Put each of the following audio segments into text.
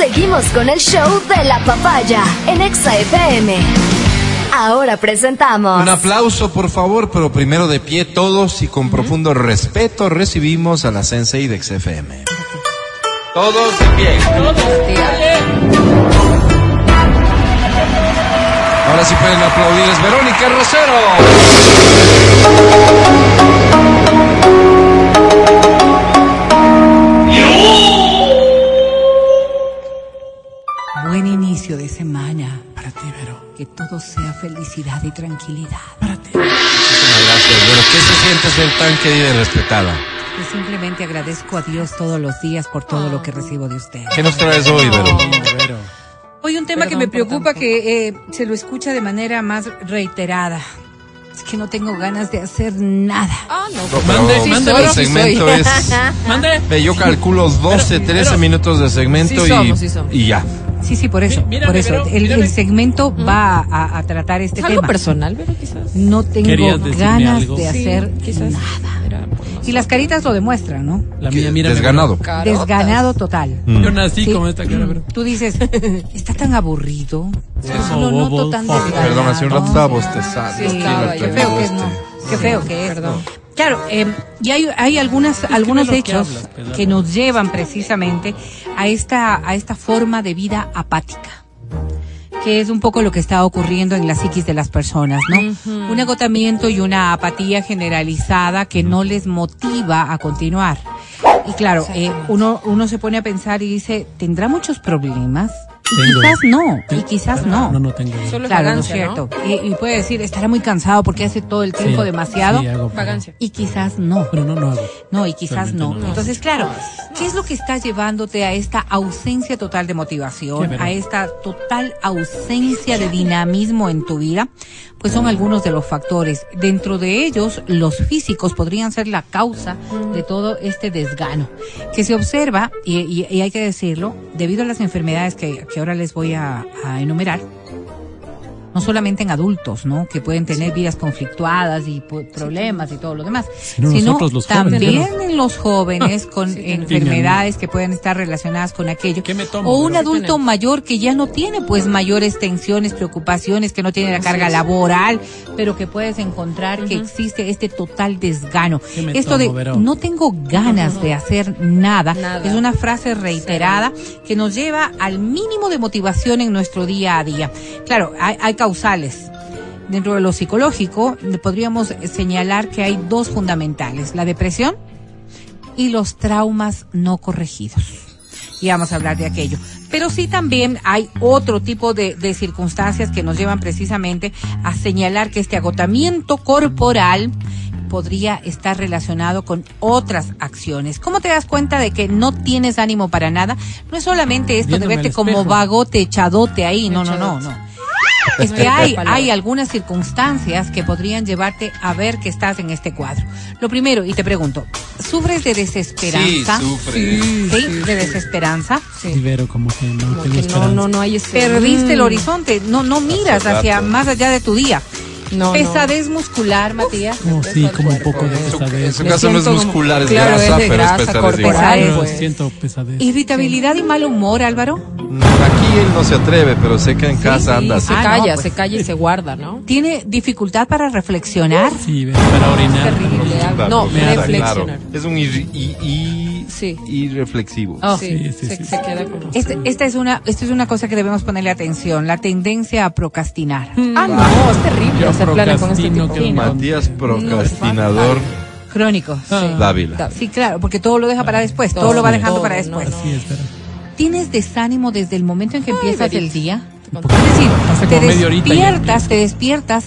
Seguimos con el show de la papaya en Exa FM. Ahora presentamos. Un aplauso, por favor, pero primero de pie todos y con profundo respeto recibimos a la Sensei de XFM. Todos de pie. Ahora sí pueden aplaudir, es Verónica Buen de semana. Para ti, Vero. Que todo sea felicidad y tranquilidad. Para ti. Muchísimas gracias, Vero. ¿Qué se siente ser tan querida y respetada? Yo simplemente agradezco a Dios todos los días por todo lo que recibo de usted. ¿Qué nos traes hoy, Vero? Hoy un tema que me preocupa que eh, se lo escucha de manera más reiterada. Es que no tengo ganas de hacer nada. Ah, no. No, mande, pero mande, el Vero, sí segmento soy. es... Yo calculo 12, 13 pero- minutos de segmento Sí y, somos, sí somos. y ya. Sí, sí, por eso. Mi- mírame, por eso. Vero, el, el segmento va a, a tratar este Es algo tema. personal, pero quizás. No tengo ¿Querías decirme ganas algo? de Sí, hacer quizás. nada. Era no Y las caritas lo demuestran, ¿no? La mía, mira. Desganado. Desganado total. Mm. Yo nací Sí. con esta cara, pero. Tú dices, está tan aburrido. Oh, lo noto tan desganado. Perdón, hace un rato estaba bostezando. Sí, qué yo feo que es, este. ¿no? Qué feo que es. Perdón. Claro, eh, y hay, hay algunas, algunos que hechos hablas, que nos llevan precisamente a esta, a esta forma de vida apática que es un poco lo que está ocurriendo en la psiquis de las personas, ¿no? Un agotamiento y una apatía generalizada que no les motiva a continuar. Y claro, eh, uno, uno se pone a pensar y dice, ¿tendrá muchos problemas? Y quizás no, y quizás no. No, no tengo. Solo Claro, no es cierto. Y, y puede decir, estará muy cansado porque hace todo el tiempo Sí, demasiado. Sí, hago, pero- Vagancia. Y quizás no. Pero no, no hago. No, y quizás no. Entonces, claro, ¿qué es lo que está llevándote a esta ausencia total de motivación, a esta total ausencia de dinamismo en tu vida? Pues son algunos de los factores. Dentro de ellos, los físicos podrían ser la causa de todo este desgano, que se observa, y, y- y hay que decirlo, debido a las enfermedades que, que ahora les voy a, enumerar, no solamente en adultos, ¿no? Que pueden tener vidas conflictuadas y problemas y todo lo demás, Sino sino nosotros los jóvenes, también ¿no? en los jóvenes con Sí, enfermedades que pueden estar relacionadas con aquello. ¿Qué me tomo, O un adulto tenemos. mayor que ya no tiene pues mayores tensiones, preocupaciones, que no tiene la carga laboral, pero que puedes encontrar que existe este total desgano. ¿Qué me Esto de Vero? no tengo ganas de hacer nada, Nada. es una frase reiterada que nos lleva al mínimo de motivación en nuestro día a día. Claro, hay, hay causales. Dentro de lo psicológico, podríamos señalar que hay dos fundamentales, la depresión y los traumas no corregidos. Y vamos a hablar de aquello. Pero sí también hay otro tipo de, de circunstancias que nos llevan precisamente a señalar que este agotamiento corporal podría estar relacionado con otras acciones. ¿Cómo te das cuenta de que no tienes ánimo para nada? No es solamente esto de verte como vagote, echadote ahí. No, no, no, no. Es que hay, hay algunas circunstancias que podrían llevarte a ver que estás en este cuadro. Lo primero, y te pregunto, ¿sufres de Sí, desesperanza? sufre. ¿Sí? ¿De desesperanza? Libero como que no tengo Que no, esperanza. no, no hay ese. Perdiste el Mm. horizonte, no, no miras hacia más allá de tu día. No, no. Pesadez muscular, Matías. No, sí, como un poco de su, en pesadez. su caso no es muscular, es claro, grasa, es de pero grasa es pesadez corporal, pues. siento pesadez. Irritabilidad y mal humor, Álvaro. Aquí él no se atreve, pero sé que en casa anda así. Se Ah, calla, no, pues. se calla y se guarda, ¿no? ¿Tiene dificultad para reflexionar? Sí, para orinar. Terrible. Claro, No, me da, reflexionar. claro. Es un ir- y, y, Sí. irreflexivo. Oh. Sí, Sí, sí, se, sí. se queda como. Este- esta es una, esto es una cosa que debemos ponerle atención, la tendencia a procrastinar. Ah, no, es terrible Yo hacer planes con este procrastino tipo. no. Matías procrastinador Crónico. Ah, Dávila. Sí, claro, porque todo lo deja para después, todo lo va dejando todo, para no, después. Sí, espera. ¿Tienes desánimo desde el momento en que empiezas Verito. el día? Es decir, te y despiertas, te despiertas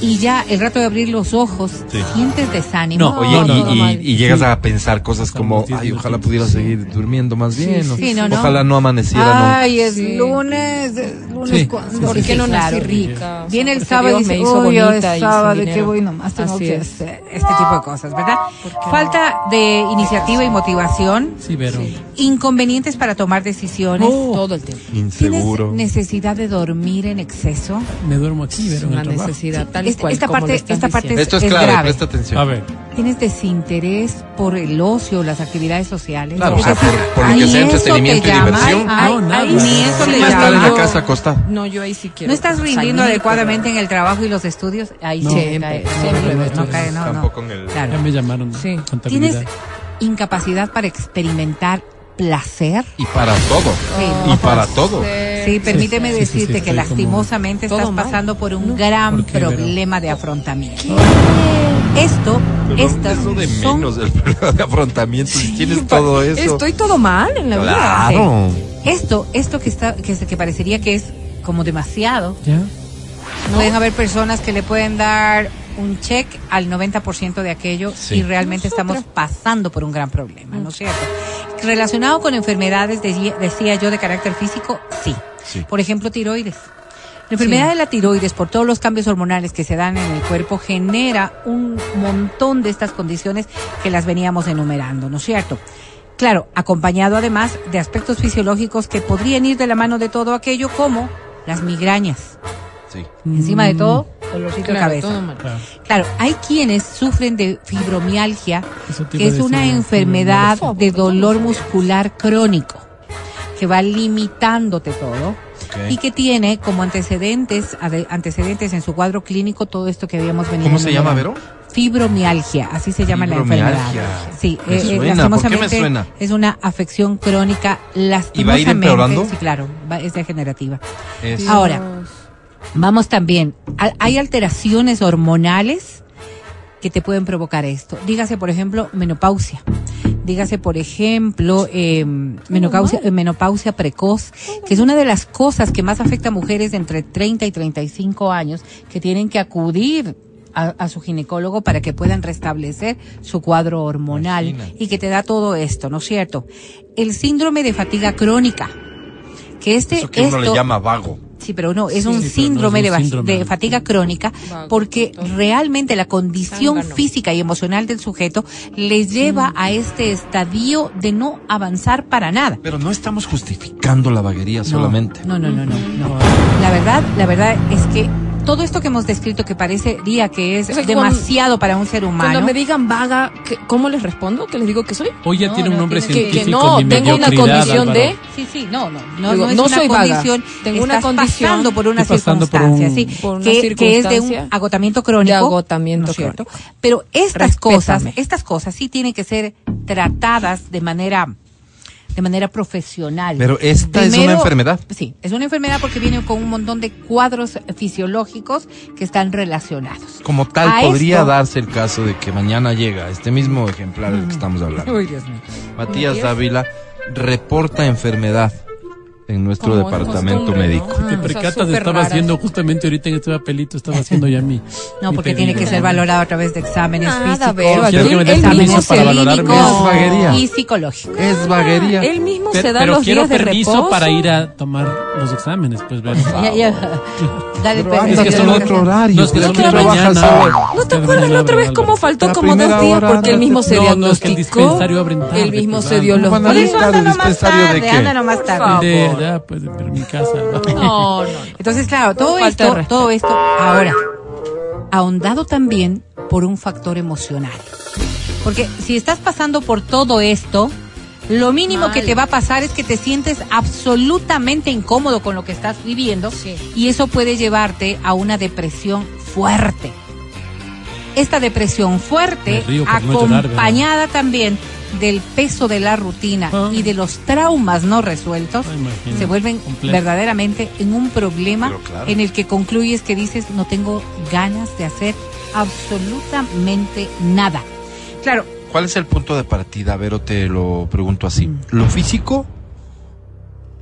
y ya el rato de abrir los ojos, Sí. sientes desánimo. No, Oye, No, y, no, y- y llegas Sí. a pensar cosas como, ay, ojalá pudiera seguir durmiendo más bien. o- sí, no, no. Ojalá no amaneciera Ay, es Sí. lunes, es lunes Sí, cuando. sí, ¿Por sí, qué sí, no claro. nací rica? O sea, Viene el sábado y dice, "Uy, es sábado, ¿y qué dinero". voy nomás? Tengo Así que es. hacer este tipo de cosas, ¿verdad? Falta de iniciativa y motivación, Sí, Vero. inconvenientes para tomar decisiones. Oh. Todo el tiempo. ¿Tienes Inseguro. necesidad de dormir en exceso? Me duermo aquí, Vero, en Una el trabajo. necesidad. Tal Este- esta como parte- esta parte diciendo. Esto es, es clave, grave. presta atención. A ver, Tienes desinterés por el ocio, las actividades sociales. Claro, Es o sea, por- por lo que sea entretenimiento y llama. diversión. Ay, No, nada. ni eso Sí, le estar en la llama. casa acostado. No, yo ahí sí quiero. No estás rindiendo salir, adecuadamente en el trabajo y los estudios. Ahí No. sí Siempre, cae. No, siempre, no, ¿verdad? no cae, no, no. Tampoco en el- Claro. ya me llamaron. Sí. Tienes incapacidad para experimentar placer. Y para todo. Sí. Y para todo. Sí, permíteme sí, sí, decirte sí, que lastimosamente estás mal. pasando por un gran ¿Por qué, problema de afrontamiento. Esto, estas eso de son- menos, el problema de afrontamiento. Si tienes todo eso. Estoy todo mal en la vida. Claro. esto, esto que está, que, que parecería que es como demasiado. ¿Ya? Pueden haber personas que le pueden dar un check al 90% de aquello Sí. y realmente estamos pasando por un gran problema, ¿no es cierto? Relacionado con enfermedades, decía, decía yo, de carácter físico, sí. Sí. Por ejemplo, tiroides. La enfermedad de la tiroides, por todos los cambios hormonales que se dan en el cuerpo, genera un montón de estas condiciones que las veníamos enumerando, ¿no es cierto? Claro, acompañado además de aspectos fisiológicos que podrían ir de la mano de todo aquello, como las migrañas. Sí. Encima de todo, dolorcito de Claro, cabeza. todo mal. Claro. Claro, hay quienes sufren de fibromialgia, Eso que a es una decir, enfermedad de dolor muscular crónico, que va limitándote todo y que tiene como antecedentes antecedentes en su cuadro clínico todo esto que habíamos venido. ¿Cómo se llama. Vero? Fibromialgia, así se llama la Fibromialgia. enfermedad. Sí, Me eh, eh, suena, ¿por qué me lastimosamente suena? es una afección crónica lastimosamente. empeorando? Sí, claro, va- es degenerativa. Es- Ahora, Vamos también, hay alteraciones hormonales que te pueden provocar esto. Dígase, por ejemplo, menopausia. Dígase, por ejemplo, eh, menopausia, menopausia precoz, que es una de las cosas que más afecta a mujeres de entre 30 y 35 años que tienen que acudir a, a su ginecólogo para que puedan restablecer su cuadro hormonal Imagina. y que te da todo esto, ¿no es cierto? El síndrome de fatiga crónica, que este Eso que uno le llama vago. Sí, pero no, es Sí, un sí, pero no es síndrome, un de, va- síndrome. de fatiga crónica porque realmente la condición física y emocional del sujeto les lleva a este estadio de no avanzar para nada. Pero no estamos justificando la vaguería solamente. No, no, no, no, no. La verdad, la verdad es que todo esto que hemos descrito que parecería que es O sea, que demasiado para un ser humano. Cuando me digan vaga, ¿qué- ¿cómo les respondo? ¿Qué les digo que soy? Hoy ya No, tiene un no, nombre tiene que- que científico. no, tengo una condición de-. Sí, sí, no, no, no, Digo, no es no una soy vaga, condición, tengo una condición, pasando por una por circunstancia, un- sí, por una que, que es de un agotamiento crónico, de agotamiento ¿no es cierto? crónico. Pero estas Respétame. cosas, estas cosas sí tienen que ser tratadas de manera de manera profesional. Pero esta es una enfermedad. Sí, es una enfermedad porque viene con un montón de cuadros fisiológicos que están relacionados. Como tal, A podría esto- darse el caso de que mañana llega este mismo ejemplar del que estamos hablando. Uy, Dios mío. Matías Dávila reporta enfermedad en nuestro Como departamento ¿no? médico. Te Ah, o sea, percatas, estaba haciendo justamente ahorita en este papelito, estaba haciendo ya mi. No, mi porque tiene que pedido. ser valorado a través de exámenes Nada, físicos, Quiero que me exámenes permiso para valorarme. Es vaguería. y psicológicos. Es vaguería. Él mismo se da pero los quiero días de permiso reposo. para ir a tomar los exámenes, pues ver. Ya, ya. Dale, Pero Es que ya. otro horario. No, es que hoy. ¿No te acuerdas la otra vez cómo faltó como dos días? Porque él mismo se no, no, es que el diagnosticó. dispensario abre tarde, Él mismo se dio los van a Por días. eso anda el de tarde, anda nomás tarde. Ya, pues, mi casa. ¿no? No, no. Entonces, claro, todo Falta esto, todo esto, ahora, ahondado también por un factor emocional. Porque si estás pasando por todo esto, lo mínimo Mal. que te va a pasar es que te sientes absolutamente incómodo con lo que estás viviendo Sí. y eso puede llevarte a una depresión fuerte. Esta depresión fuerte, no llorar, acompañada también del peso de la rutina Ah. y de los traumas no resueltos, se vuelven verdaderamente en un problema claro. en el que concluyes que dices no tengo ganas de hacer absolutamente nada. Claro, ¿Cuál es el punto de partida? Vero, te lo pregunto así. Mm. ¿Lo físico?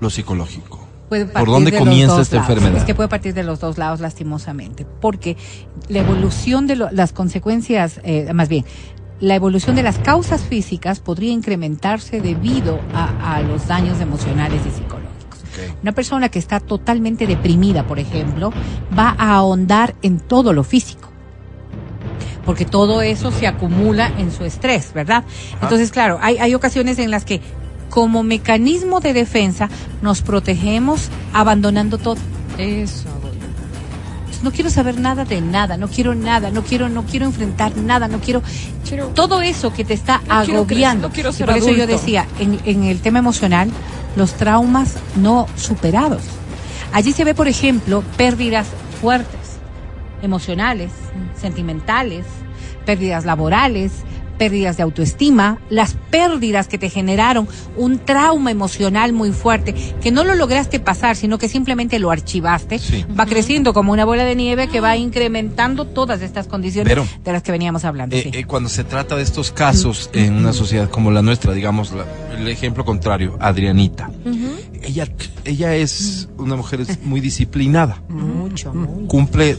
¿Lo psicológico? puede ¿Por dónde comienza esta lados. enfermedad? Es que puede partir de los dos lados lastimosamente, porque la evolución de lo- las consecuencias, eh, más bien, la evolución de las causas físicas podría incrementarse debido a, a los daños emocionales y psicológicos. Una persona que está totalmente deprimida, por ejemplo, va a ahondar en todo lo físico. Porque todo eso se acumula en su estrés, ¿verdad? Entonces, claro, hay, hay ocasiones en las que como mecanismo de defensa nos protegemos abandonando todo. Eso, no quiero saber nada de nada, no quiero nada, no quiero, no quiero enfrentar nada, no quiero, Quiero- todo eso que te está No quiero agobiando. crecer, no quiero Y por eso yo decía, en, en el tema emocional, los traumas no superados. Allí se ve, por ejemplo, pérdidas fuertes, emocionales, sentimentales, pérdidas laborales, pérdidas de autoestima, las pérdidas que te generaron un trauma emocional muy fuerte, que no lo lograste pasar, sino que simplemente lo archivaste, Sí. va creciendo como una bola de nieve que va incrementando todas estas condiciones Pero, de las que veníamos hablando. Eh, sí. eh, cuando se trata de estos casos en una sociedad como la nuestra, digamos, la- el ejemplo contrario, Adrianita. Ella, ella es una mujer muy disciplinada, Mucho, mucho. cumple,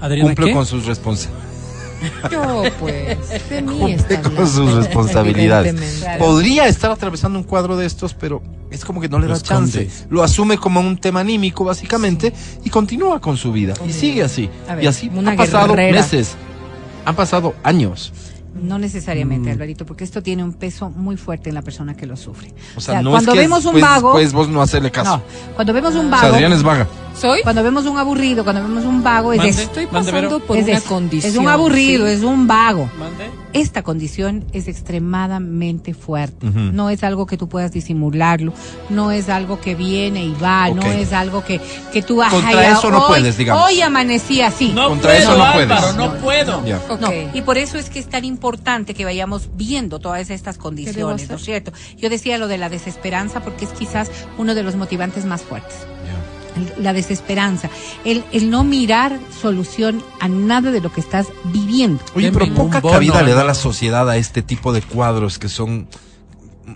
cumple ¿qué? con sus responsabilidades. Yo, pues, de mí está con sus responsabilidades. Podría estar atravesando un cuadro de estos, pero es como que no le Lo da chance. Lo asume como un tema anímico, básicamente, y continúa con su vida. Y sigue así. Ver, y así han pasado guerrera. meses. Han pasado años. No necesariamente, Mm. Alvarito, porque esto tiene un peso muy fuerte en la persona que lo sufre. O sea, no cuando es que vemos un pues, vago, pues vos no hacerle caso. no, cuando vemos un O vago, sea, Adrián es vaga. ¿Soy? cuando vemos un aburrido, cuando vemos un vago, es Mande. eso. Estoy Mande, pasando Vero. por es una eso. condición. Es un aburrido, sí. es un vago. Mande. Esta condición es extremadamente fuerte. No es algo que tú puedas disimularlo, no es algo que viene y va, no es algo que, que tú vas Contra eso no puedes, digamos. Hoy amanecí así. No Contra puedo, eso no puedes. Álvaro, no puedo. No, y por eso es que es tan importante que vayamos viendo todas estas condiciones? ¿no es cierto? Yo decía lo de la desesperanza porque es quizás uno de los motivantes más fuertes. La desesperanza, el, el no mirar solución a nada de lo que estás viviendo. Oye, pero poca bono, cabida le da Álvaro. la sociedad a este tipo de cuadros que son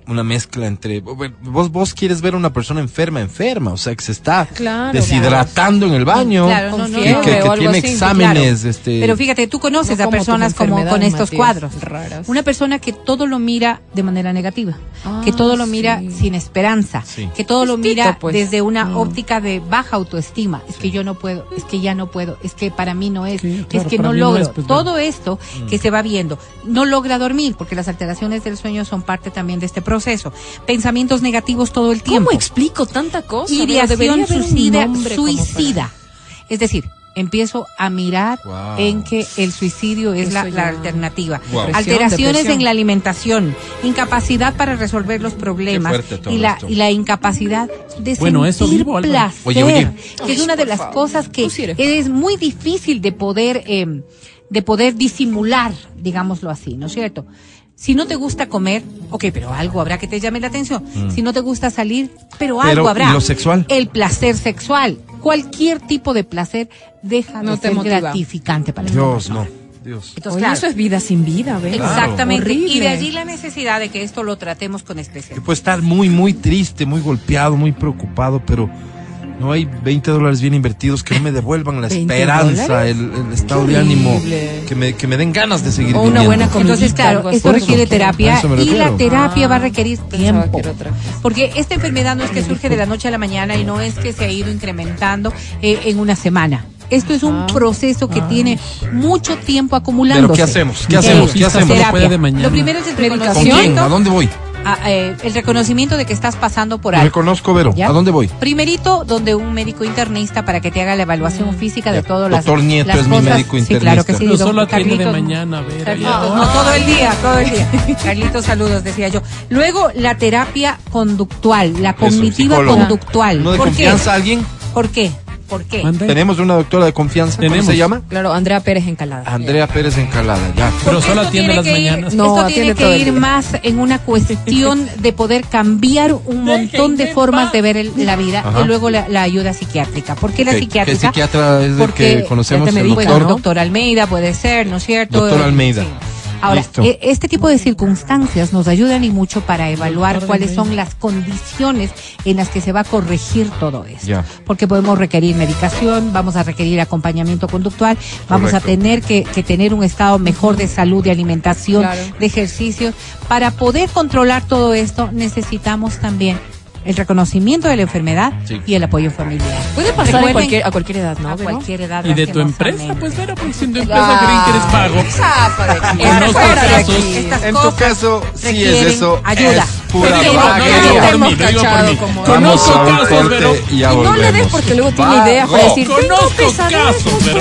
una mezcla entre vos vos quieres ver a una persona enferma enferma o sea que se está Claro, deshidratando en el baño Claro, no, no, que, que o algo tiene así, exámenes este Pero fíjate, tú conoces No a personas como con estos Matías, cuadros. raras. Una persona que todo lo mira de manera negativa, Ah, que todo lo mira sí. sin esperanza, Sí. que todo lo mira pues. desde una Mm. óptica de baja autoestima. Es que yo no puedo, es que ya no puedo, es que para mí no es, Sí, es que no no logro. es, pues, todo esto Mm. que se va viendo. No logra dormir porque las alteraciones del sueño son parte también de este proceso. Pensamientos negativos todo el tiempo. ¿Cómo explico tanta cosa? Ideación suicida, para- suicida. Es decir, empiezo a mirar Wow. en que el suicidio es la, alternativa. Wow. Depresión, Alteraciones depresión. en la alimentación, incapacidad para resolver los problemas y la, y la incapacidad de Bueno, eso sentir vivo, placer, Oye, oye. que es una de las cosas que es muy difícil de poder eh, de poder disimular, digámoslo así, ¿no es cierto? Si no te gusta comer, ok, pero algo habrá que te llame la atención. Si no te gusta salir, pero, Mm. Pero, algo habrá. ¿y lo sexual? El placer sexual. Cualquier tipo de placer deja No de te ser motiva. gratificante para Dios no Dios Entonces, Oye, claro, eso es vida sin vida, ¿ves? Claro. exactamente. Y de allí la necesidad de que esto lo tratemos con que especial. puede estar muy muy triste muy golpeado muy preocupado pero no hay 20 dólares bien invertidos que no me devuelvan la 20 esperanza, el, el estado Qué de ánimo, horrible. que me, que me den ganas de seguir O una viviendo. buena Entonces, claro, esto eso. requiere terapia y la terapia Ah, va a requerir tiempo. Porque esta enfermedad no es que surge de la noche a la mañana y no es que se ha ido incrementando eh, en una semana. Esto es un Ajá. proceso que tiene mucho tiempo acumulándose. Pero ¿qué hacemos? ¿Qué Eh, hacemos? ¿Qué Quizás hacemos? solo terapia. puede de mañana. Lo primero es el ¿Con quién? ¿A dónde voy? Ah, eh, el reconocimiento de que estás pasando por algo. conozco, Vero. ¿Ya? ¿A dónde voy? Primerito, donde un médico internista para que te haga la evaluación física de todas las, doctor Nieto las es mi cosas. médico Sí, claro que internista. sí. Pero solo atiende de mañana, Vero. Ya. no, todo el día, todo el día. Carlitos, saludos, decía yo. Luego, la terapia conductual, la cognitiva psicólogo. conductual. ¿No de ¿Por confianza qué? a alguien? ¿Por qué? ¿Por qué? Mande. Tenemos una doctora de confianza. ¿Cómo Tenemos. se llama? Claro, Andrea Pérez Encalada. Andrea Pérez Encalada, ya. Pero solo atiende las que ir- mañanas. No, esto tiene que ir más en una cuestión de poder cambiar un montón de formas de ver el- la vida Ajá. y luego la, la ayuda psiquiátrica. ¿Por qué la psiquiátrica? ¿Qué psiquiatra es el Porque que conocemos? El me doctor. el doctor Almeida puede ser, ¿no es cierto? Doctor Almeida. sí. Ahora, Listo. eh, este tipo de circunstancias nos ayudan y mucho para evaluar Doctor cuáles son las condiciones en las que se va a corregir todo esto. Porque podemos requerir medicación, vamos a requerir acompañamiento conductual, vamos a tener que, que tener un estado mejor de salud, de alimentación, Claro. de ejercicio. Para poder controlar todo esto necesitamos también el reconocimiento de la enfermedad Sí. y el apoyo familiar. Puede pasar a cualquier, a cualquier edad, ¿no? a cualquier edad. Y de tu empresa, pues era pues si en tu empresa creen que eres pago. Casos. Estas En tu caso, sí es eso. Ayuda. Es pura Lo digo, no, lo digo vaguería. por mí, lo digo por mí. Como- Vamos Conozco a casos, corte y no le des porque luego tiene ideas para decir, Conozco casos, pero-